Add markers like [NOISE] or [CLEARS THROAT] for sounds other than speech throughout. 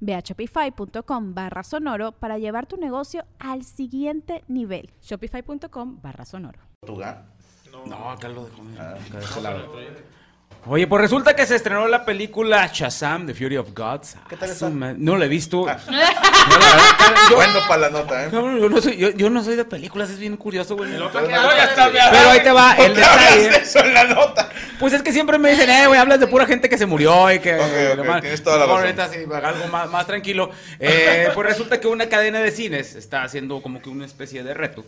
Ve a shopify.com barra sonoro para llevar tu negocio al siguiente nivel. Shopify.com barra sonoro. No, acá lo dejo. acá de ese lado. Oye, pues resulta que se estrenó la película Shazam, The Fury of Gods. ¿Qué tal Ah, está? No la he visto. Ah. [LAUGHS] No, la verdad, yo- [LAUGHS] Bueno para la nota, ¿eh? cabrón, yo, no soy, yo, yo no soy de películas, es bien curioso, güey. Pero Pero ahí te va el detalle. Eso en la nota. Pues es que siempre me dicen, eh, güey, hablas de pura gente que se murió y que... Ok, ok, demás. tienes toda la razón. ahorita sí, algo más, más tranquilo. Eh, pues resulta que una cadena de cines está haciendo como que una especie de reto.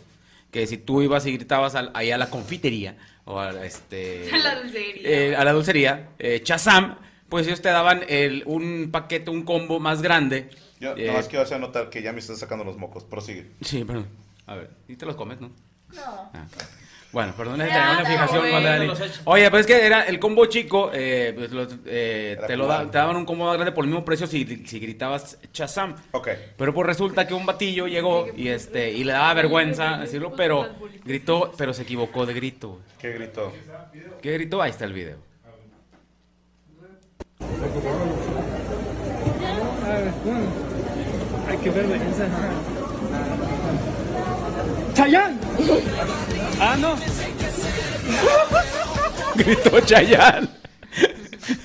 Que si tú ibas y gritabas al- ahí a la confitería o a la, este... [LAUGHS] A la dulcería. eh, a la dulcería, eh, Chazam, pues ellos te daban el, un paquete, un combo más grande. Yo Eh, nomás quiero hacer notar que ya me están sacando los mocos. Prosigue. Sí, perdón. A ver, y te los comes, ¿no? No. Ah. Bueno, perdón, es que tenía una fijación con Dani. Oye, pues es que era el combo chico, eh, pues los, eh, te, lo da- te daban un combo más grande por el mismo precio si, si gritabas Chazam. Ok. Pero pues resulta que un batillo llegó y este y le daba vergüenza decirlo, pero gritó, pero se equivocó de grito. ¿Qué gritó? ¿Qué gritó? Ahí está el video. Ay, qué vergüenza. ¡Chayán! Ah, no. [LAUGHS] Gritó Chayanne.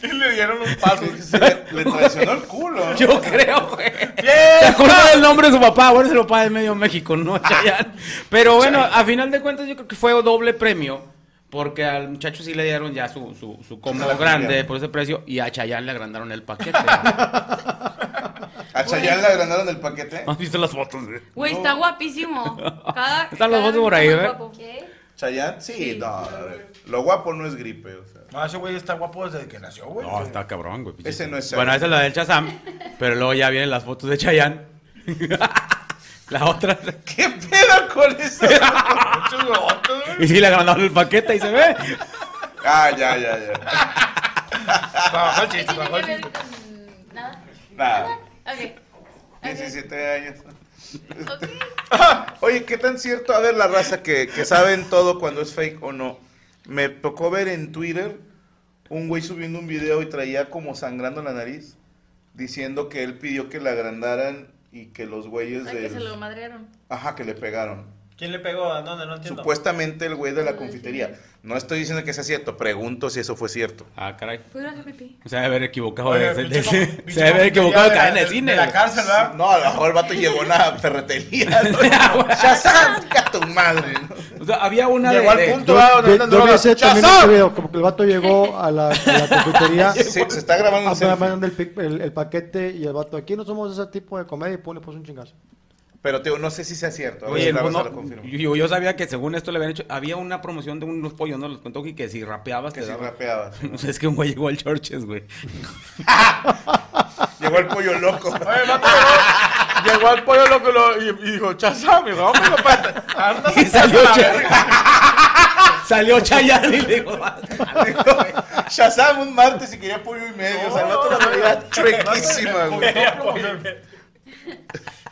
Y le dieron un paso. le, le traicionó el culo. ¿no? Yo creo, güey. Se acordó del nombre de su papá, bueno, es el papá de medio México, ¿no? Chayanne. Pero bueno, a final de cuentas yo creo que fue doble premio. Porque al muchacho sí le dieron ya su, su, su combo grande por ese precio y a Chayanne le agrandaron el paquete. [LAUGHS] ¿A Chayanne le agrandaron el paquete? ¿Has visto las fotos? güey? Güey, está guapísimo. Cada, [LAUGHS] Están los cada dos por ahí, más ¿eh? guapo. ¿Qué? ¿Chayanne? Sí, no. a ver, Lo guapo no es gripe, o sea. No, ese güey está guapo desde que nació, güey. No, está cabrón, güey. Ese no es Bueno, esa es la del Chazam, pero luego ya vienen las fotos de Chayanne. [LAUGHS] la otra. ¿Qué pedo con eso? [LAUGHS] Muchos huevotes, güey. Y sí le agrandaron el paquete y se ve. Ah, ya, ya, ya. Trabajó el ¿Qué chiste, tiene trabajó que el ver chiste. con nada? Nada. Ok. 17 años. [LAUGHS] Oye, ¿qué tan cierto? A ver, la raza que, que saben todo cuando es fake o no. Me tocó ver en Twitter un güey subiendo un video y traía como sangrando la nariz, diciendo que él pidió que le agrandaran y que los güeyes Ay, que se lo madrearon. Ajá, que le pegaron. ¿Quién le pegó? ¿A dónde? No entiendo. Supuestamente el güey de la confitería. No estoy diciendo que sea cierto, pregunto si eso fue cierto. Ah, caray. A hacer pipí. Se debe haber equivocado Oye, de, de- [LAUGHS] de- se debe haber equivocado de cadena de la- cine. De la cárcel, ¿verdad? No, a lo mejor el vato llegó a una [LAUGHS] ferretería. [LAUGHS] ¿no? ¡Shazam! ¡Que a tu madre! ¿no? O sea, había una Llegó de, al de- punto, Yo, ¿verdad? Donde yo- venden yo vi drogas. ese también ¡Shazam! ese video, como que el vato llegó a la, a la confitería, Se, se está grabando a un selfie. mandando el, el- el paquete y el vato, aquí no somos ese tipo de comedia y pone pues un chingazo. Pero Teo, no sé si sea cierto. A ver Oye, pues, no, lo yo, yo sabía que según esto le habían hecho, había una promoción de unos pollos, ¿no? Los contó que si rapeabas Que te si rapeabas. ¿no? Sea, es que un güey llegó al Churches, güey. Llegó el pollo loco. Oye, llegó, al pollo loco y, lo- y, y dijo, chazam, y dijo, vamos, papá. Anda, Y salió, salió Chayanne y le dijo, Shazam un martes y quería pollo y medio. O sea, el vato la veía chuequísima, güey.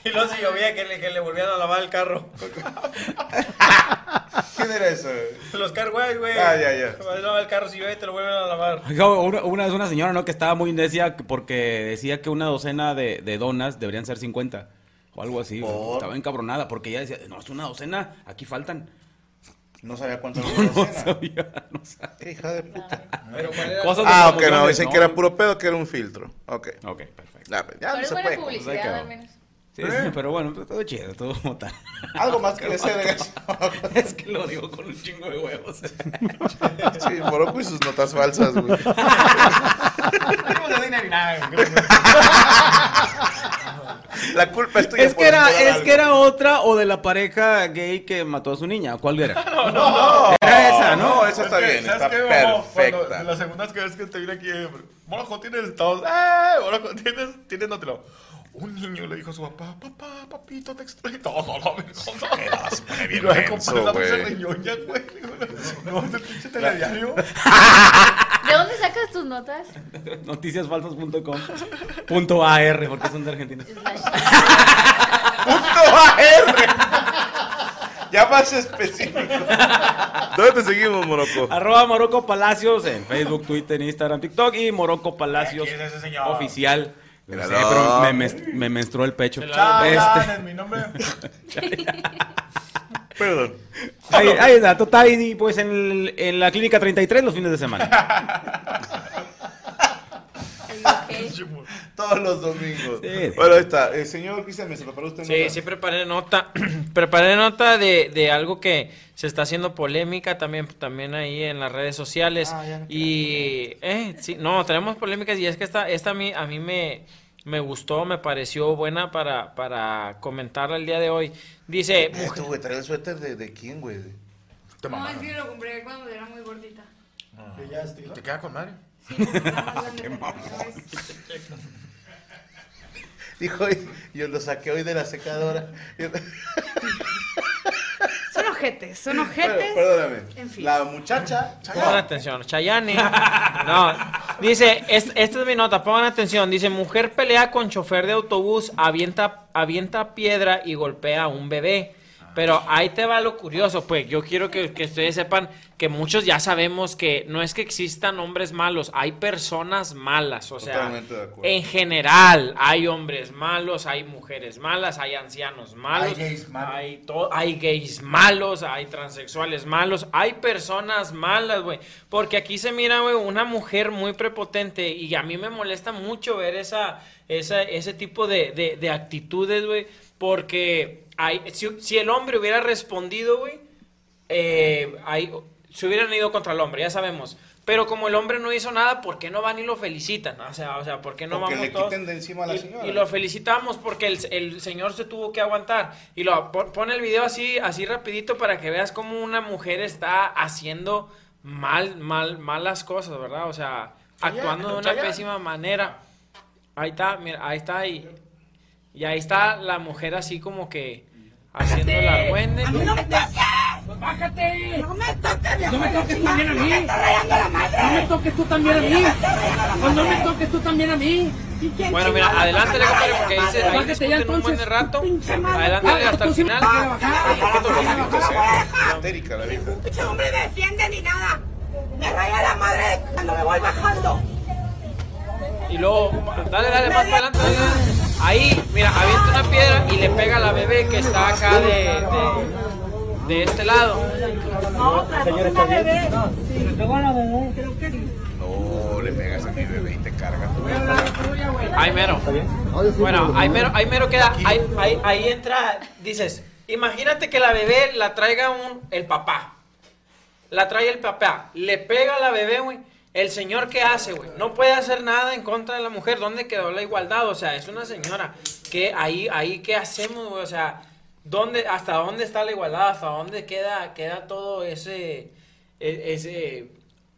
Y luego se llovía que le, que le volvían a lavar el carro. [LAUGHS] ¿Quién era eso? Los carguays, güey. Ah, ya, ya. Lavar el carro si llueve te lo vuelven a lavar. Oiga, Una, una vez una señora, ¿no? Que estaba muy necia porque decía que una docena de, de donas deberían ser 50. O algo así. ¿Por? Estaba encabronada porque ella decía, no, es una docena, aquí faltan. No sabía cuánto [LAUGHS] No, no sabía, no sabía. Hija de puta. Pero. Cosas Ah, ok, no, dicen que era puro pedo, que era un filtro. Ok. Ok, perfecto. Ya, pues, ya Pero no es se puede. Publicidad, al menos. Sí, sí, [LAUGHS] pero bueno, pues, todo chido, todo como tal. Algo más que [LAUGHS] decir de eso. [LAUGHS] Es que lo digo con un chingo de huevos. Sí, Morocco y sus notas falsas, güey. No le. La culpa es tuya. Es que era, es algo. que era otra o de la pareja gay que mató a su niña. ¿Cuál era? No, Era esa, ¿no? No, esa está Es que, bien, ¿sabes está qué, mamá? Cuando- perfecta. La segunda vez que te vine aquí, eh, Morajo, tienes todos. ¡Eh! Morajo, tienes, tienes, no te lo. Un niño le dijo a su papá, papá, papito, te extraño. No, no, no, no, bien la güey. pizza de ñoña, güey. No, es el pinche telediario. ¿De dónde sacas tus notas? Noticiasfalsas.com punto AR, porque son de Argentina. ¡Punto AR! Ya más específico. ¿Dónde te seguimos, Morocco? Arroba Morocco Palacios en Facebook, Twitter, Instagram, TikTok y Morocco Palacios ¿Quién es ese señor? oficial. No sé, pero me, mes- me menstruó el pecho. Este, es mi nombre. [LAUGHS] [LAUGHS] Perdón. ahí, ahí está, total, y pues en, el- en la clínica 33 los fines de semana. [LAUGHS] Todos los domingos. Sí. Bueno, ahí está. Eh, señor Cristian, ¿me se preparó usted? Sí, nota? sí preparé nota, [CLEARS THROAT] preparé nota de, de algo que se está haciendo polémica también, también ahí en las redes sociales. Ah, ya no y, eh, sí, no, tenemos polémicas y es que esta, esta a mí, a mí me, me gustó, me pareció buena para, para comentarla el día de hoy. Dice, Eh, tú, güey, trae el suéter de, de quién, güey. No, es que lo compré cuando era muy gordita. Estilo. ¿Te queda con madre? Dijo, "Ay, yo lo saqué hoy de la secadora. Son ojetes, son Bueno, ojetes. perdóname. En fin. La muchacha. Pongan atención, Chayani. No, dice, es- esta es mi nota, pongan atención. Dice, mujer pelea con chofer de autobús, avienta, avienta piedra y golpea a un bebé. Pero ahí te va lo curioso, pues yo quiero que, que ustedes sepan que muchos ya sabemos que no es que existan hombres malos, hay personas malas, o sea, en general hay hombres malos, hay mujeres malas, hay ancianos malos, Hay gays malos. hay hay gays malos, hay transexuales malos, hay personas malas, güey. Porque aquí se mira, güey, una mujer muy prepotente y a mí me molesta mucho ver esa, esa ese tipo de, de- de actitudes, güey. Porque hay, si, si el hombre hubiera respondido, güey, eh, ahí- se hubieran ido contra el hombre, ya sabemos. Pero como el hombre no hizo nada, ¿por qué no van y lo felicitan? O sea, o sea ¿por qué no Porque vamos le todos? quiten de encima a la y, señora. y lo felicitamos porque el, el señor se tuvo que aguantar. Y lo po- pone el video así, así rapidito para que veas cómo una mujer está haciendo mal, mal, malas cosas, ¿verdad? O sea, actuando de una pésima manera. Ahí está, mira, ahí está y, y ahí está la mujer así como que haciendo el argüende. ¡Bájate! ¡No me toques! ¡No me toques tú también a mí! ¡No me toques tú también a mí! ¡Pues no me toques tú también a mí! Bueno, mira, adelántale, compadre, porque dice, ahí Bájate discuten un buen de entonces. rato. Pinche. Adelántale hasta el me final. Histérica la vieja. Ese hombre me defiende ni nada. Me raya la madre cuando me voy bajando. Y luego, dale, dale, más para adelante. Ahí, mira, avienta una piedra y le pega a la bebé que está acá de, de, de este lado. Señor, está bien. Sí, pegó a la bebé. Creo que No, le pegas a mi bebé y te carga tu Ahí mero. Bueno, ahí mero, ahí mero queda. Ahí, ahí, ahí entra, dices, imagínate que la bebé la traiga un, el papá. La trae el papá. Le pega a la bebé, güey. El señor, ¿qué hace, güey? No puede hacer nada en contra de la mujer. ¿Dónde quedó la igualdad? O sea, es una señora. ¿Qué, ahí, ahí, ¿qué hacemos, güey? O sea, ¿dónde, ¿hasta dónde está la igualdad? ¿Hasta dónde queda, queda todo ese, e- ese,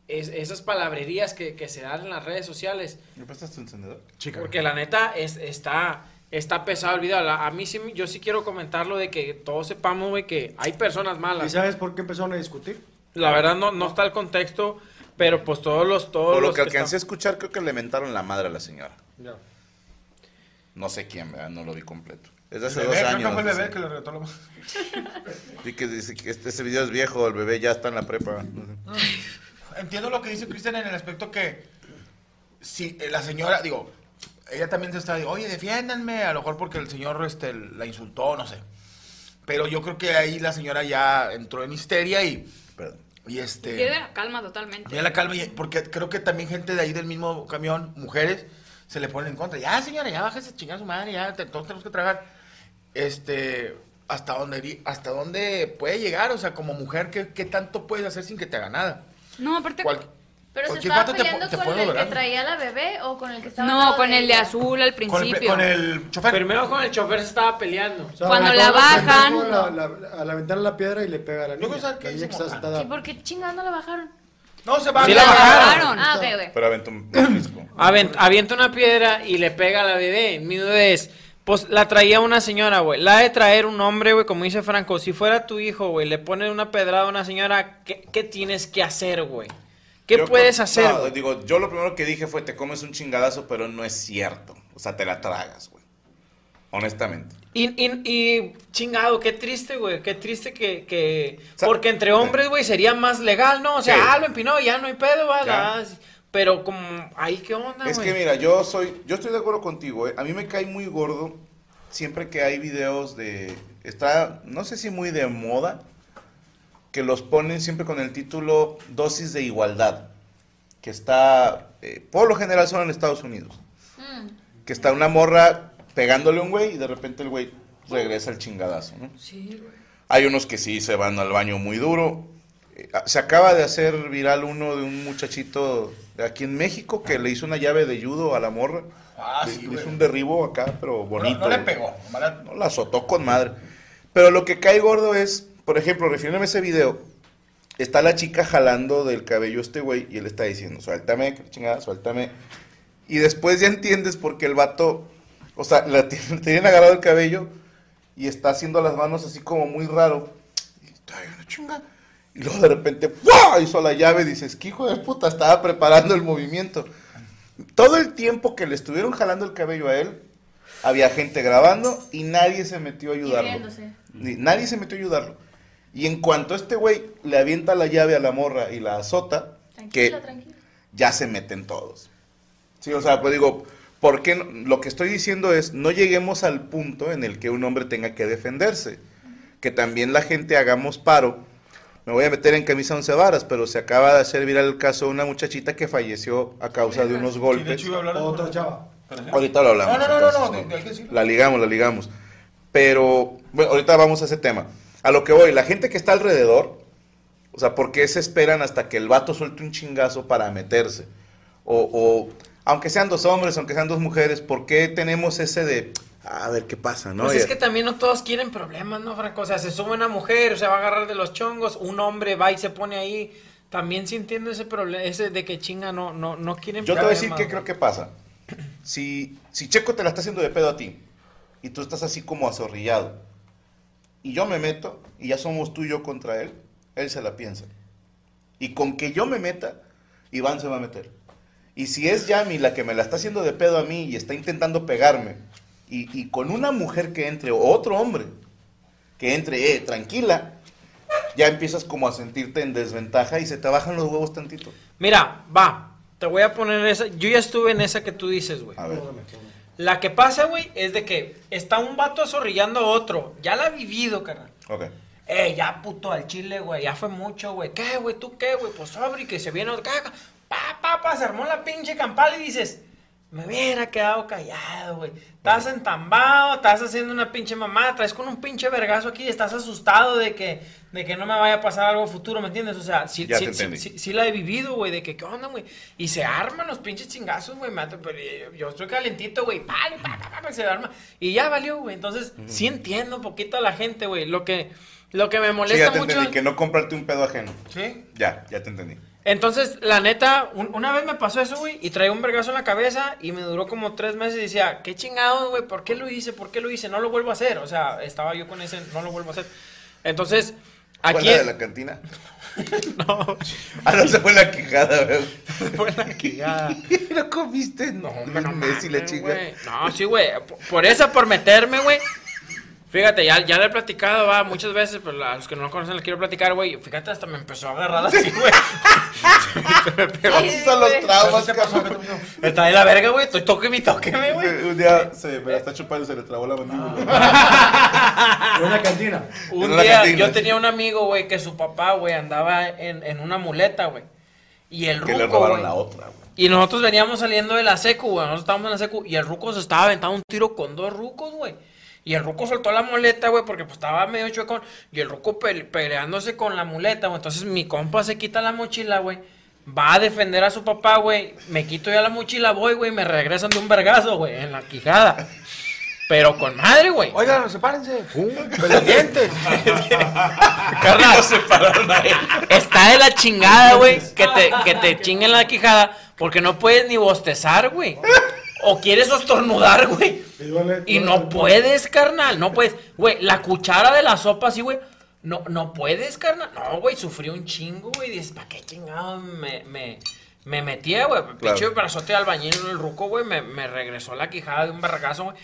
es- esas palabrerías que, que se dan en las redes sociales? ¿Me prestas tu encendedor? Porque la neta es, está, está pesado el video. La- a mí sí, yo sí quiero comentarlo de que todos sepamos, güey, que hay personas ¿Y malas. sabes por qué empezaron a discutir? La verdad no, no está el contexto, pero pues todos los... Todos Por lo los que alcancé a escuchar, creo que le mentaron la madre a la señora. Ya. No sé quién, ¿verdad? No lo vi completo. Es de El hace bebé, dos creo años. que fue el bebé dice. que le retó. Vi [LAUGHS] que dice que este, ese video es viejo, el bebé ya está en la prepa. No sé. Entiendo lo que dice Cristian en el aspecto que si eh, la señora, digo, ella también se está, oye, defiéndanme, a lo mejor porque el señor este, la insultó, no sé. Pero yo creo que ahí la señora ya entró en histeria y, Perdón. Y este... Pierde la calma totalmente. Ya la calma, y- porque creo que también gente de ahí del mismo camión, mujeres, se le ponen en contra. Ya, señora, ya bájese chingar a su madre, ya, te- todos tenemos que trabajar. este, hasta dónde, hasta dónde puede llegar, o sea, como mujer, ¿qué, qué tanto puedes hacer sin que te haga nada? No, aparte. Cual- Pero se estaba vato te peleando te con el que traía la bebé o con el que estaba. No, con el de azul al Con el, principio. con el chofer. Primero con el chofer se estaba peleando. O sea, Cuando la bajan, no. la- la- a la ventana la piedra y le pega a la niña. La hizo que está Moja. sentada. ¿Y por qué chingada no la bajaron? No, se va Sí a la bajaron. Ah, ok, ok. Pero aventó un disco. [CLEARS THROAT] Avienta una piedra y le pega a la bebé. Mi duda es, pues la traía una señora, güey. La de traer un hombre, güey, como dice Franco. Si fuera tu hijo, güey, le ponen una pedrada a una señora, ¿qué, qué tienes que hacer, güey? ¿Qué Yo puedes creo- hacer, no, digo, yo lo primero que dije fue, te comes un chingadazo, pero no es cierto. O sea, te la tragas, güey. Honestamente. Y, y- y, chingado, qué triste, güey. Qué triste que. que- O sea, porque entre hombres, güey, sería más legal, ¿no? O sea, Sí. ah, lo empinó, ya no hay pedo, va. Ah. Pero como, ahí, ¿qué onda, Es que mira, yo soy, yo estoy de acuerdo contigo, ¿eh? A mí me cae muy gordo siempre que hay videos de, está, no sé si muy de moda, que los ponen siempre con el título dosis de igualdad, que está, eh, por lo general son en Estados Unidos, Mm. que está una morra pegándole a un güey y de repente el güey regresa el chingadazo, ¿no? Sí, güey. Hay unos que sí se van al baño muy duro. Eh, Se acaba de hacer viral uno de un muchachito de aquí en México que le hizo una llave de judo a la morra. Ah, le, sí, le güey. hizo un derribo acá, pero bonito. No, no le pegó. No, la azotó con madre. Pero lo que cae gordo es, por ejemplo, refiriéndome a ese video, está la chica jalando del cabello a este güey y él está diciendo, suéltame, chingada, suéltame. Y después ya entiendes por qué el vato, o sea, le [LAUGHS] tienen agarrado el cabello y está haciendo las manos así como muy raro. Y, "Ay, una chinga". Y luego de repente, ¡fua! hizo la llave, dices, que hijo de puta, estaba preparando el movimiento. Todo el tiempo que le estuvieron jalando el cabello a él, había gente grabando y nadie se metió a Y ayudarlo. nadie se metió a ayudarlo. Y en cuanto este güey le avienta la llave a la morra y la azota, Tranquila, que tranquila. ya se meten todos. Sí, o sea, pues digo, ¿por qué no? Lo que estoy diciendo es, no lleguemos al punto en el que un hombre tenga que defenderse. Que también la gente hagamos paro. Me voy a meter en camisa once varas, pero se acaba de hacer viral el caso de una muchachita que falleció a causa de unos Sí, de golpes. hecho, iba a hablar de Otra chava. Ahorita lo hablamos. No, no, no, no, entonces, no, que decirlo. La ligamos, la ligamos. Pero, bueno, ahorita vamos a ese tema. A lo que voy, la gente que está alrededor, o sea, ¿por qué se esperan hasta que el vato suelte un chingazo para meterse? O, o, aunque sean dos hombres, aunque sean dos mujeres, ¿por qué tenemos ese de, a ver qué pasa, no? Pues es que también no todos quieren problemas, ¿no, Franco? O sea, se sube una mujer, se va a agarrar de los chongos, un hombre va y se pone ahí. También sí entiendo ese problema, ese de que chinga no, no, no quieren Yo te voy a decir problemas, qué creo que pasa. Si, si Checo te la está haciendo de pedo a ti y tú estás así como azorrillado y yo me meto y ya somos tú y yo contra él, él se la piensa. Y con que yo me meta, Iván se va a meter. Y si es Yami la que me la está haciendo de pedo a mí y está intentando pegarme, y, y con una mujer que entre, o otro hombre que entre, eh, tranquila, ya empiezas como a sentirte en desventaja y se te bajan los huevos tantito. Mira, va, te voy a poner esa. Yo ya estuve en esa que tú dices, güey. A ver. La que pasa, güey, es de que está un vato azorrillando a otro. Ya la ha vivido, carnal. Ok. Eh, ya puto al chile, güey, ya fue mucho, güey. ¿Qué, güey? ¿Tú qué, güey? Pues sobre y que se viene caga. Pa, pa, pa, se armó la pinche campal y dices, me hubiera quedado callado, güey. Estás entambado, estás haciendo una pinche mamada, traes con un pinche vergazo aquí y estás asustado de que, de que no me vaya a pasar algo futuro, ¿me entiendes? O sea, sí, sí, sí, sí- sí la he vivido, güey, de que, ¿qué onda, güey? Y se arman los pinches chingazos, güey, pero yo, estoy calentito, güey, pale, pa, pa, pa, pa, se arma. Y ya valió, güey. Entonces, sí entiendo un poquito a la gente, güey. Lo que, lo que me Sí, molesta ya te mucho... entendí, que no comprarte un pedo ajeno. ¿Sí? Ya, ya te entendí. Entonces, la neta, un- una vez me pasó eso, güey, y traía un vergazo en la cabeza y me duró como tres meses y decía, qué chingado, güey, ¿por qué lo hice? ¿Por qué lo hice? No lo vuelvo a hacer. O sea, estaba yo con ese, no lo vuelvo a hacer. Entonces, ¿Fue aquí... la de la cantina? [LAUGHS] No, Ah, no, se fue la quijada, ¿verdad? fue la quijada. [LAUGHS] ¿No comiste? No, Hombre, no Messi, la chica. güey. No, sí, güey. Por, por esa, por meterme, güey. Fíjate, ya, ya le he platicado, va, muchas veces, pero a los que no lo conocen les quiero platicar, güey. Fíjate, hasta me empezó a agarrar así, güey. [LAUGHS] Esos son los traumas, ¿Qué pasó? Está de la verga, güey. Estoy toque y tóqueme, güey. Un día se me la está chupando y se le trabó la mandíbula. [LAUGHS] En una cantina. Un día cantina. yo tenía un amigo, güey, que su papá, güey, andaba en, en una muleta, güey. Y el Que le ruco, robaron güey. la otra, güey. Y nosotros veníamos saliendo de la secu, güey. Nosotros estábamos en la secu y el ruco se estaba aventando un tiro con dos rucos, güey. Y el ruco soltó la muleta, güey, porque pues estaba medio chuecón. Y el ruco pele- peleándose con la muleta, güey. Entonces mi compa se quita la mochila, güey. Va a defender a su papá, güey. Me quito ya la mochila, voy, güey. Me regresan de un vergazo, güey, en la quijada. Pero con madre, güey. Oigan, sepárense. [LAUGHS] Pendientes. [LAUGHS] Carnal, está de la chingada, güey, que te, [LAUGHS] que te chinguen la quijada porque no puedes ni bostezar, güey. O quieres estornudar, güey. Y no puedes, carnal, no puedes. Güey, la cuchara de la sopa así, güey. No, no puedes, carnal. No, güey, sufrí un chingo, güey. Dices, ¿para qué chingado me, me, me metía, güey? Pinche brazote de albañil en el ruco, güey. Me, me regresó la quijada de un barragazo, güey.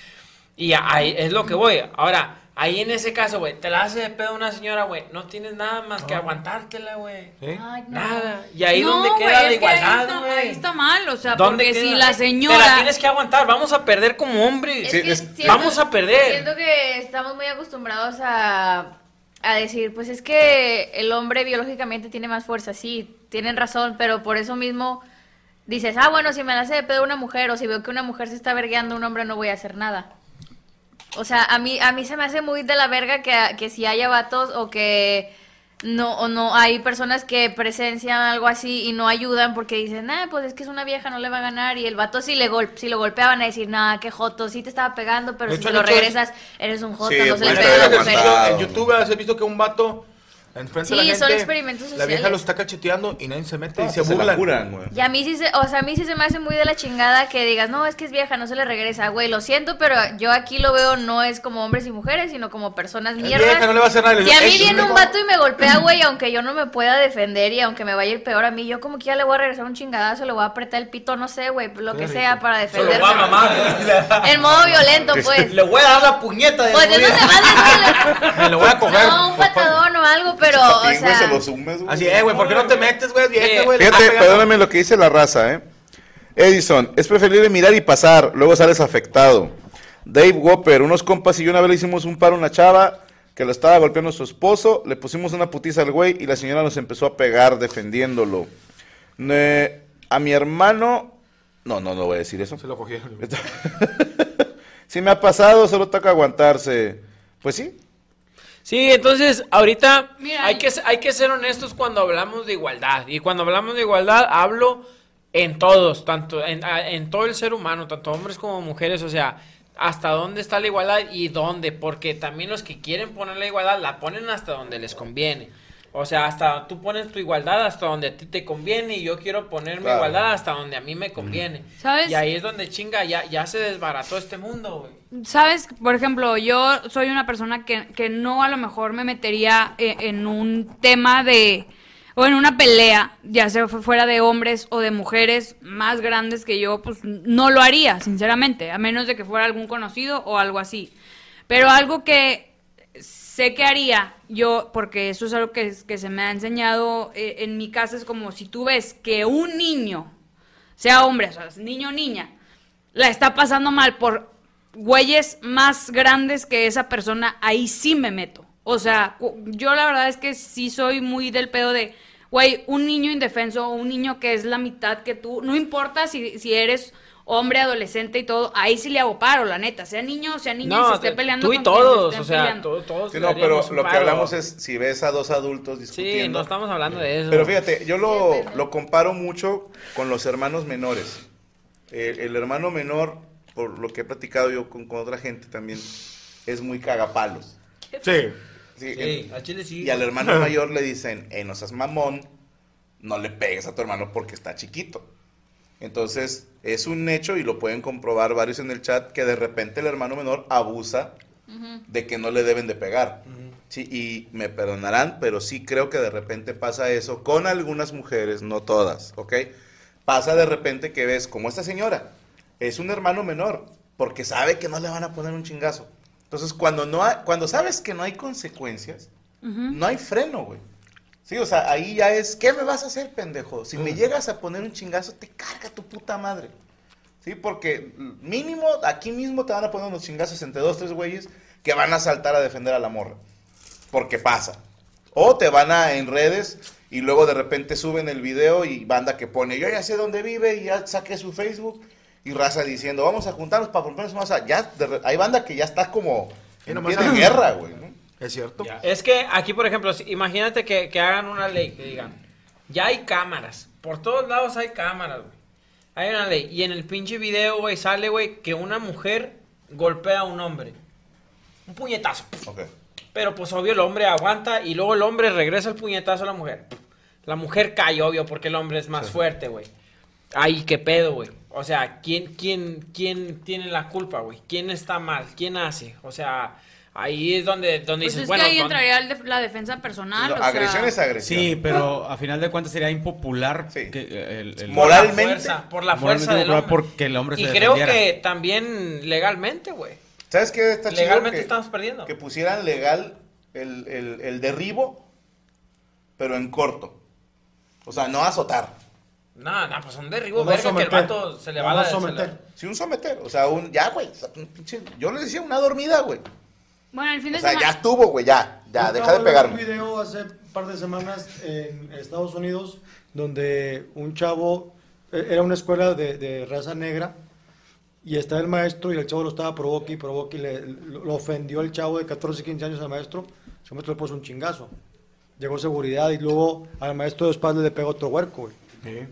Y ahí es lo que voy. Ahora, ahí en ese caso, güey, te la hace de pedo una señora, güey. No tienes nada más que aguantártela, güey. Ay, no. Nada. Y ahí No, donde queda la es que ahí igualdad, está- güey. Ahí está mal, o sea, ¿Dónde porque si la Te señora... la tienes que aguantar. Vamos a perder como hombres. Es que siento- Vamos a perder. Siento que estamos muy acostumbrados a, a decir, pues es que el hombre biológicamente tiene más fuerza, sí, tienen razón, pero por eso mismo dices, ah, bueno, si me la hace de pedo una mujer o si veo que una mujer se está vergueando a un hombre no voy a hacer nada. O sea, a mí, a mí se me hace muy de la verga que, que si haya vatos o que no, o no hay personas que presencian algo así y no ayudan porque dicen, ah, pues es que es una vieja, no le va a ganar. Y el vato si le gol si lo golpeaban a decir, nah, qué joto, sí te estaba pegando, pero De si hecho, te lo hecho- regresas, eres un joto, Sí, no se le pues, pega a En YouTube has visto que un vato enfrente de la Sí, gente. son experimentos La vieja sociales. lo está cacheteando y nadie se mete y se se la burlan. curan, güey. Y a mí sí se, o sea, a mí sí se me hace muy de la chingada que digas, no, es que es vieja, no se le regresa, güey, lo siento, pero yo aquí lo veo no es como hombres y mujeres, sino como personas mierdas. vieja, no le va a hacer nada. Si a mí viene un vato y me golpea, güey, aunque yo no me pueda defender y aunque me vaya a ir peor a mí, yo como que ya le voy a regresar un chingadazo, le voy a apretar el pito, no sé, güey, lo que sea para Se lo defenderme. voy a mamar. [LAUGHS] En modo violento, pues. Le voy a dar la puñeta de Pues eso te vas a [LAUGHS] Me lo voy a coger. No, un patadón o algo, pero, o güey, se sea... lo sumes, güey. Así es, güey, ¿por qué no te metes, güey? Vieja, güey. Fíjate, pegando. perdóname lo que dice la raza, ¿eh? Edison, es preferible mirar y pasar, luego sales afectado. Dave Whopper, unos compas y yo una vez le hicimos un paro a una chava que lo estaba golpeando a su esposo, le pusimos una putiza al güey y la señora nos empezó a pegar defendiéndolo. Ne- a mi hermano, no, no, no voy a decir eso. Se lo cogieron. [LAUGHS] Si me ha pasado, solo toca aguantarse. Pues sí, Sí, entonces ahorita Mira, hay que, hay que ser honestos cuando hablamos de igualdad. Y cuando hablamos de igualdad hablo en todos, tanto en, en todo el ser humano, tanto hombres como mujeres, o sea, hasta dónde está la igualdad y dónde, porque también los que quieren poner la igualdad la ponen hasta donde les conviene. O sea, hasta tú pones tu igualdad hasta donde a ti te conviene y yo quiero poner mi Claro. igualdad hasta donde a mí me conviene. ¿Sabes? Y ahí es donde chinga, ya, ya se desbarató este mundo, güey. Sabes, por ejemplo, yo soy una persona que, que no a lo mejor me metería e- en, un tema de, o en una pelea, ya sea fu- fuera de hombres o de mujeres más grandes que yo, pues no lo haría, sinceramente, a menos de que fuera algún conocido o algo así. Pero algo que sé que haría yo, porque eso es algo que, que se me ha enseñado eh, en mi casa, es como si tú ves que un niño, sea hombre, o sea, niño o niña, la está pasando mal por güeyes más grandes que esa persona, ahí sí me meto. O sea, yo la verdad es que sí soy muy del pedo de, güey, un niño indefenso, un niño que es la mitad que tú, no importa si, si eres hombre, adolescente y todo, ahí sí le hago paro, la neta, sea niño o sea niña, y se esté peleando tú y todos, o sea, peleando. to- todos Sí, no, pero lo que hablamos es si ves a dos adultos discutiendo. Sí, no estamos hablando de eso. Pero fíjate, yo lo, lo comparo mucho con los hermanos menores. El, el hermano menor, por lo que he platicado yo con, con otra gente también, es muy cagapalos. Sí. Sí, Sí, el- a Chile sí. y al hermano [LAUGHS] mayor le dicen, eh, no seas mamón, no le pegues a tu hermano porque está chiquito. Entonces, es un hecho y lo pueden comprobar varios en el chat que de repente el hermano menor abusa de que no le deben de pegar. Sí, y me perdonarán, pero sí creo que de repente pasa eso con algunas mujeres, no todas, ¿ok? Pasa de repente que ves como esta señora es un hermano menor porque sabe que no le van a poner un chingazo. Entonces, cuando no cuando sabes que no hay consecuencias, no hay freno, güey. Sí, o sea, ahí ya es, ¿qué me vas a hacer, pendejo? Si me llegas a poner un chingazo, te carga tu puta madre. Sí, porque mínimo, aquí mismo te van a poner unos chingazos entre dos, tres güeyes que van a saltar a defender a la morra. Porque pasa. O te van a en redes y luego de repente suben el video y banda que pone, yo ya sé dónde vive y ya saqué su Facebook y raza diciendo, vamos a juntarnos para ponernos más. a-". Ya, de hay banda que ya está como Y No tiene [LAUGHS] guerra, güey. Es cierto. Es que aquí, por ejemplo, si- imagínate que, que hagan una ley que digan, ya hay cámaras, por todos lados hay cámaras, güey. Hay una ley. Y en el pinche video, güey, sale, güey, que una mujer golpea a un hombre. Un puñetazo. Ok. Pero pues obvio el hombre aguanta y luego el hombre regresa el puñetazo a la mujer. La mujer cae, obvio, porque el hombre es más fuerte, güey. Ay, qué pedo, güey. O sea, ¿quién, quién, ¿quién tiene la culpa, güey? ¿Quién está mal? ¿Quién hace? O sea, ahí es donde, donde Pues dices, es bueno, que ahí ¿dónde- entraría la defensa personal. No, o sea, agresión es agresión. Sí, pero a final de cuentas sería impopular Sí. que eh, el, el- por la Moralmente- fuerza, por la moralmente fuerza del hombre. porque el hombre se y creo defendiera. que también legalmente, güey. ¿Sabes qué está chido? Legalmente que, estamos perdiendo. que pusieran legal el, el, el derribo, pero en corto. O sea, no azotar. No, no, pues un derribo, Nomás verga, que el vato se le va la... le- someter. Sí, un someter. O sea, un. Ya, güey. Yo le decía una dormida, güey. Bueno, el fin de O sea, semana. ya estuvo, güey, ya. Ya, Yo deja de ver Un pegarme. video hace un par de semanas en Estados Unidos donde un chavo, eh, era una escuela de, de raza negra y estaba el maestro y el chavo lo estaba provoque y provoque y le, lo, lo ofendió el chavo de 14, 15 años al maestro. El maestro le puso un chingazo. Llegó seguridad y luego al maestro de espalda le pegó otro huerco, güey.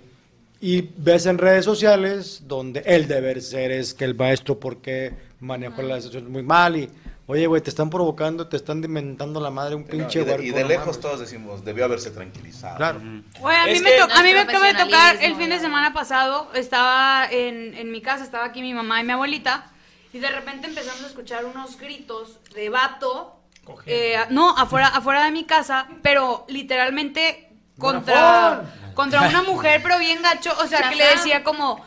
Y ves en redes sociales donde el deber ser es que el maestro porque manejó la situación muy mal y oye güey te están provocando, te están inventando la madre un pinche y de, y de no lejos mames. todos decimos, debió haberse tranquilizado. Claro. Güey, a mí, Es me, que- to- a mí me acaba de tocar el fin de semana pasado. Estaba en, en mi casa, estaba aquí mi mamá y mi abuelita. Y de repente empezamos a escuchar unos gritos de vato. eh, no, afuera, afuera de mi casa, pero literalmente contra, contra una mujer, pero bien gacho. O sea, que le decía como,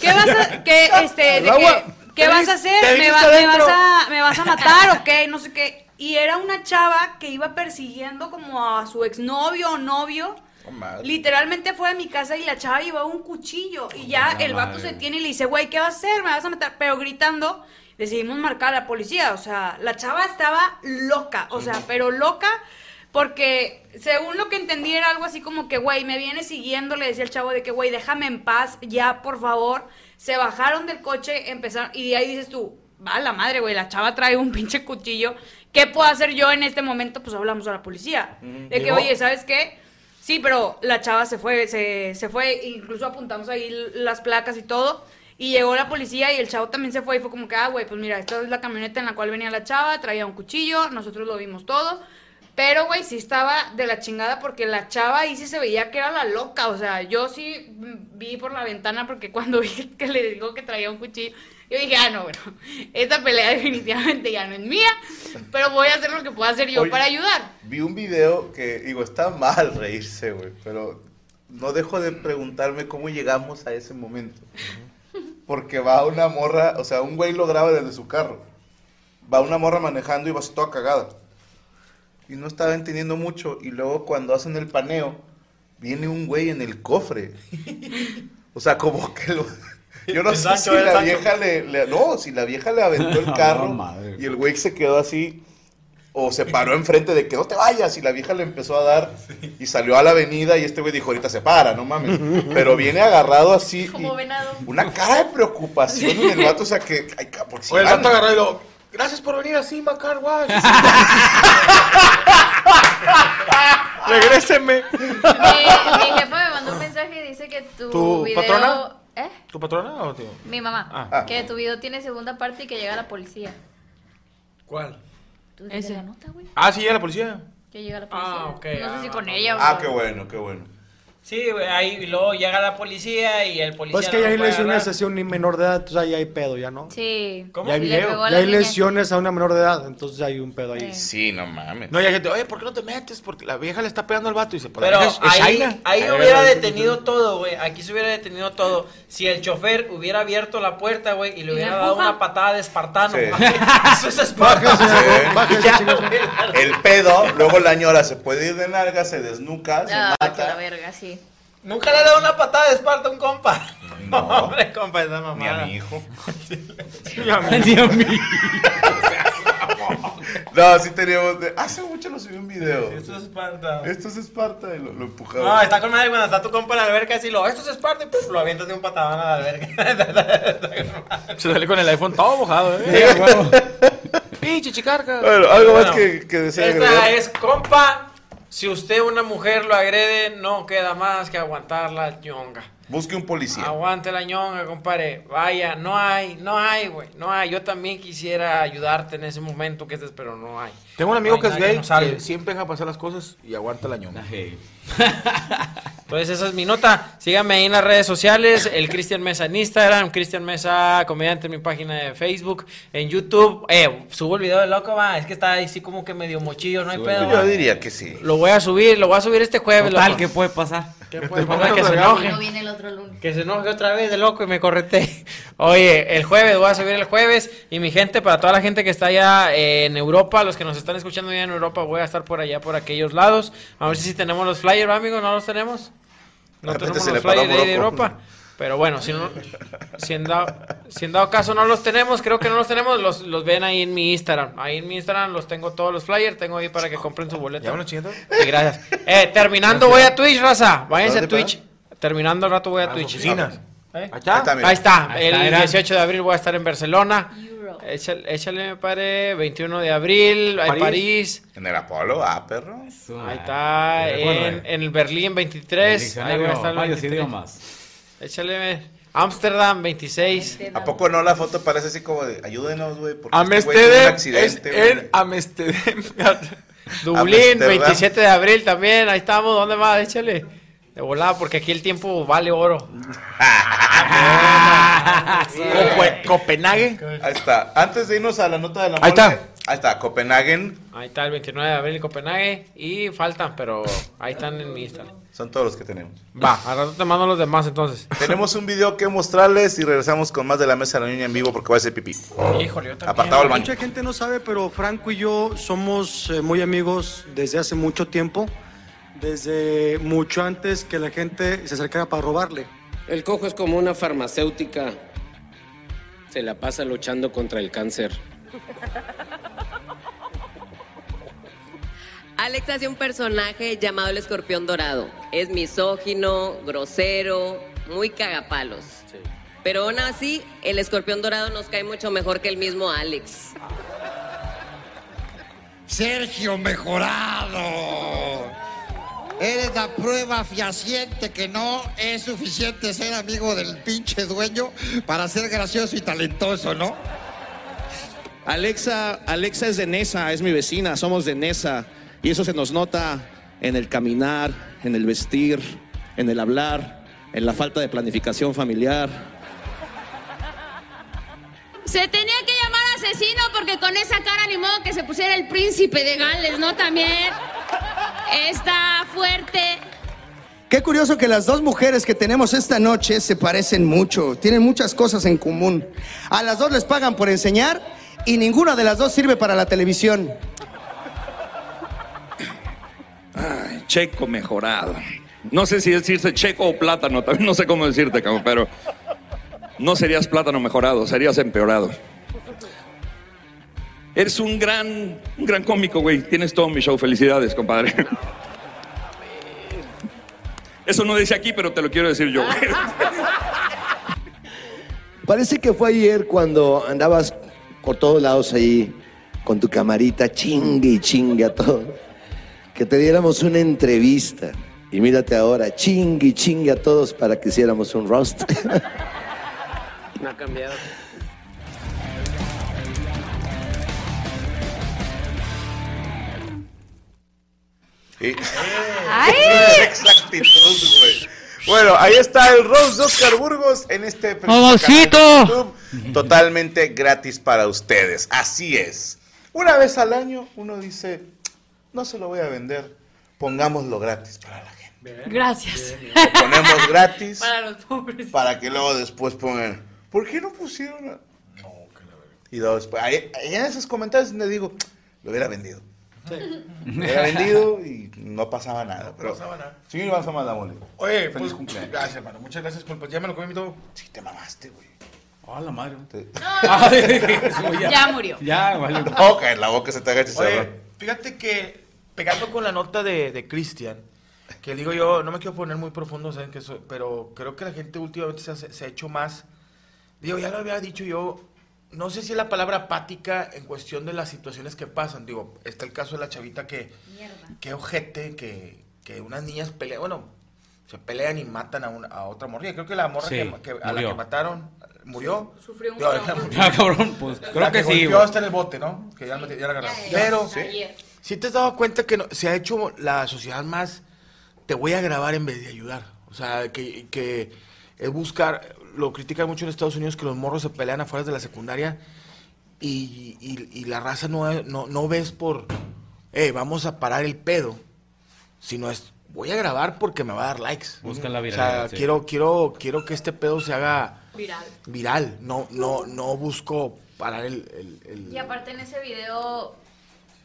¿qué vas a, que, este, de que, ¿qué vas a hacer? ¿Me, va- me vas a, ¿Me vas a [LAUGHS] matar o qué? No sé qué. Y era una chava que iba persiguiendo como a su exnovio o novio. Oh. Literalmente fue a mi casa y la chava llevaba un cuchillo. Y ya la el vato se tiene y le dice, güey, ¿qué vas a hacer? ¿Me vas a matar? Pero gritando, decidimos marcar a la policía. O sea, la chava estaba loca. O sea, pero loca porque según lo que entendí era algo así como que, güey, me viene siguiendo. Le decía el chavo de que, güey, déjame en paz, ya, por favor. Se bajaron del coche, empezaron. Y de ahí dices tú, va la madre, güey, la chava trae un pinche cuchillo. ¿Qué puedo hacer yo en este momento? Pues hablamos a la policía. De que, oye, ¿sabes qué? Sí, pero la chava se fue, se, se fue, incluso apuntamos ahí las placas y todo. Y llegó la policía y el chavo también se fue y fue como que, ah, güey, pues mira, esta es la camioneta en la cual venía la chava, traía un cuchillo, nosotros lo vimos todo. Pero, güey, sí estaba de la chingada porque la chava ahí sí se veía que era la loca. O sea, yo sí vi por la ventana porque cuando [LAUGHS] vi que le dijo que traía un cuchillo, yo dije, ah, no, bueno, esta pelea [LAUGHS] definitivamente ya no es mía, pero voy a hacer lo que pueda hacer yo Oye. para ayudar. Vi un video que, digo, está mal [LAUGHS] reírse, güey, pero no dejo de preguntarme cómo llegamos a ese momento. Porque va una morra, o sea, un güey lo graba desde su carro. Va una morra manejando y va toda cagada. Y no estaba entendiendo mucho. Y luego cuando hacen el paneo, viene un güey en el cofre. O sea, como que lo... Yo no El sé Sancho, si la Sancho. vieja le, le- No, si la vieja le aventó el [LAUGHS] carro madre. y el güey se quedó así o se paró enfrente de que no te vayas y la vieja le empezó a dar y salió a la avenida y este güey dijo ahorita se para, no mames. Pero viene agarrado así y Como venado. una cara de preocupación en el vato, o sea que ay, por si Oye, el van. vato agarró y lo. Gracias por venir así, Macar Wash. [LAUGHS] Regréseme. Mi, mi jefa me mandó un mensaje y dice que tu, ¿Tu video... patrona? ¿Eh? ¿Tu patrona o tío? Mi mamá. Ah. Que tu video tiene segunda parte y que llega la policía. ¿Cuál? ¿Tú Ese. La nota, güey? Ah, sí, ya la policía. Que llega la policía. Ah, ok, No ah, sé si con no, ella o Ah, con- qué bueno, qué bueno. Sí, güey, ahí y luego llega la policía y el policía Pues que no ya hay lo puede lesiones agarrar. hacia un menor de edad, entonces ahí hay pedo ya, ¿no? Sí. ¿Cómo? Ya hay Y le video. pegó la hay niña. lesiones a una menor de edad, entonces hay un pedo ahí. Sí, no mames. No, y hay gente, oye, ¿por qué no te metes? Porque la vieja le está pegando al vato y dice, "Pues Pero es- es ahí, Shaina". ahí hubiera detenido todo, güey. Aquí se hubiera detenido todo. Si el chofer hubiera abierto la puerta, güey, y le ¿Y hubiera le dado una patada de espartano. Sí. [LAUGHS] Eso es espartano. Sí. Bájese, [LAUGHS] Ya, chingas. güey. El pedo, luego la ñora se puede ir de nalga, se desnuca, se Ah, que la mata. verga, sí. Nunca le he dado una patada de esparta a un compa. No. [LAUGHS] Hombre, compa, esa Ni mamada. a mi hijo. Ni a mí. [LAUGHS] No, sí teníamos. de- Hace mucho lo subí un video. Esto es Esparta. Esto es Esparta y lo, lo empujaba. No, está con madre cuando está tu compa en la alberca así lo, esto es Esparta y puf, lo avientas de un patadón a la alberca. [LAUGHS] Se sale con el iPhone todo mojado, ¿eh? Sí. Pinche chicarca. Bueno, algo más que, que desea Esta agregar. es compa. Si usted una mujer lo agrede, no queda más que aguantar la ñonga. Busque un policía. Aguante la ñonga, compadre. Vaya, no hay, no hay, güey. No hay. Yo también quisiera ayudarte en ese momento que estés, pero no hay. Tengo un amigo No que es gay que siempre deja pasar las cosas y aguanta la ñonga. Entonces esa es mi nota. Síganme ahí en las redes sociales. El Cristian Mesa en Instagram. Cristian Mesa, comediante en mi página de Facebook. En YouTube. Eh, subo el video de loco, va. Es que está ahí sí como que medio mochillo, no hay pedo. Yo va. diría que sí. Lo voy a subir, lo voy a subir este jueves. Total, loco. ¿qué puede pasar? ¿Qué puede pasar? Que se enoje. viene el otro lunes. Que se enoje otra vez de loco y me correte. [LAUGHS] Oye, el jueves, voy a subir el jueves. Y mi gente, para toda la gente que está allá eh, en Europa, los que nos están escuchando allá en Europa, voy a estar por allá, por aquellos lados. A ver si sí tenemos los flyers, ¿va, amigos. ¿No los tenemos? No De tenemos los flyers de ahí de. Europa. Pero bueno, si, no, si, en dado, si en dado caso no los tenemos, creo que no los tenemos, los, los ven ahí en mi Instagram. Ahí en mi Instagram los tengo todos los flyers, tengo ahí para que compren su boleto. ¿Ya? Y gracias. Eh, terminando voy a Twitch, raza. Váyanse a ¿Dónde, Twitch. Terminando el rato voy a, A Twitch. oficinas. ¿Eh? Ahí está. Ahí está. Ahí está. Ahí El está, era. 18 de abril voy a estar en Barcelona. Échale, échale, me pare. 21 de abril, en París. París. En el Apolo, ah, perro. Ahí está. En, en el Berlín 23. Ahí voy a estar el varios 23. idiomas. Échale. Ámsterdam 26. ¿A poco no la foto parece así como de ayúdenos, güey? Porque este Amsterdam es en Amsterdam. Dublín Amsterdam. 27 de abril también. Ahí estamos. ¿Dónde va? Échale. De volada, porque aquí el tiempo vale oro. [LAUGHS] Cope- Copenhague. Ahí está. Antes de irnos a la nota de la Ahí mole, está. Ahí está, Copenhagen. Ahí está el 29 de abril en Copenhague. Y faltan, pero ahí están en mi Instagram. Son todos los que tenemos. Va, al rato te mando los demás entonces. Tenemos un video que mostrarles y regresamos con más de la mesa de la niña en vivo porque va a ser pipí. Híjole, yo también. Apartado al baño. Mucha gente no sabe, pero Franco y yo somos eh, muy amigos desde hace mucho tiempo, desde mucho antes que la gente se acercara para robarle. El cojo es como una farmacéutica. Se la pasa luchando contra el cáncer. [LAUGHS] Alex hace un personaje llamado el escorpión dorado. Es misógino, grosero, muy cagapalos. Pero aún así, el escorpión dorado nos cae mucho mejor que el mismo Alex. Sergio Mejorado. Eres la prueba fehaciente que no es suficiente ser amigo del pinche dueño para ser gracioso y talentoso, ¿no? Alexa, Alexa es de Nesa, es mi vecina, somos de Nesa. Y eso se nos nota en el caminar, en el vestir, en el hablar, en la falta de planificación familiar. Se tenía que llamar asesino porque con esa cara ni modo que se pusiera el príncipe de Gales, ¿no? También está fuerte. Qué curioso que las dos mujeres que tenemos esta noche se parecen mucho, tienen muchas cosas en común. A las dos les pagan por enseñar y ninguna de las dos sirve para la televisión. Ay, checo mejorado. No sé si decirse checo o plátano, también no sé cómo decirte, cabrón, pero no serías plátano mejorado, serías empeorado. Eres un gran, un gran cómico, güey. Tienes todo mi show. Felicidades, compadre. Eso no dice aquí, pero te lo quiero decir yo. güey. Parece que fue ayer cuando andabas por todos lados ahí con tu camarita, chingue y chingue a todo. Que te diéramos una entrevista. Y mírate ahora, chingue y chingue a todos para que hiciéramos un roast. No ha cambiado. [LAUGHS] Exactitud, güey. Bueno, ahí está el Rose de Oscar Burgos en este ¡Mamacito! totalmente gratis para ustedes. Así es. Una vez al año uno dice, no se lo voy a vender, pongámoslo gratis para la gente. Gracias. Lo ponemos gratis [LAUGHS] Para los pobres. para que luego después pongan, ¿por qué no pusieron? a-?" Y luego después, ahí, ahí en esos comentarios donde digo, lo hubiera vendido. Lo [LAUGHS] hubiera vendido y no pasaba nada. Pero, No pasaba nada. Sí, vas a mandar mole. Oye, Feliz pues, cumpleaños. gracias, hermano. Muchas gracias por pues, ya me lo comí todo. Sí, te mamaste, güey. Ah, la madre. [LAUGHS] Ya murió. Ya, vale. En la boca se te agacha Oye, fíjate que pegando con la nota de, de Cristian, que digo yo, no me quiero poner muy profundo, ¿saben que soy? Pero creo que la gente últimamente se, hace- se ha hecho más. Digo, ya lo había dicho yo, no sé si es la palabra apática en cuestión de las situaciones que pasan. Digo, está el caso de la chavita que, que ojete, que, que unas niñas pelean, bueno, se pelean y matan a, una, a otra morrilla. Creo que la morra Sí, que, que- a la que mataron murió. Sufrió un Digo, trauma. [LAUGHS] murió. Ah, cabrón, pues, creo La que sí, golpeó güey. hasta en el bote, ¿no? Que ya, ya la ya, Pero, si te has dado cuenta que no- se ha hecho la sociedad más, te voy a grabar en vez de ayudar. O sea, que, que es buscar, lo critican mucho en Estados Unidos, que los morros se pelean afuera de la secundaria y, y- y la raza no, no, no ves por, eh, vamos a parar el pedo, sino es, voy a grabar porque me va a dar likes. Buscan la O viralidad, sea, sí. quiero, quiero, quiero que este pedo se haga Viral. viral. No, no, no busco parar el, el- el- Y aparte en ese video,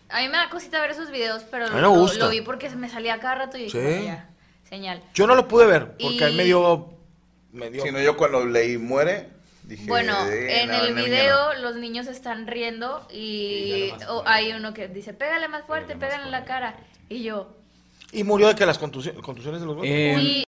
a mí me da cosita ver esos videos, pero A mí me lo, gusta. lo vi porque me salía cada rato y dije, Sí. "Bueno, ya, señal. Yo no lo pude ver, porque a mí me Y- dio... Me dio... Si no, yo cuando leí muere, dije... Bueno, eh, en el no, video los niños están riendo y hay uno que dice, pégale más fuerte, pégale en la cara. Y yo, Y murió de que las contusi- contusiones de los golpes. Eh, sí,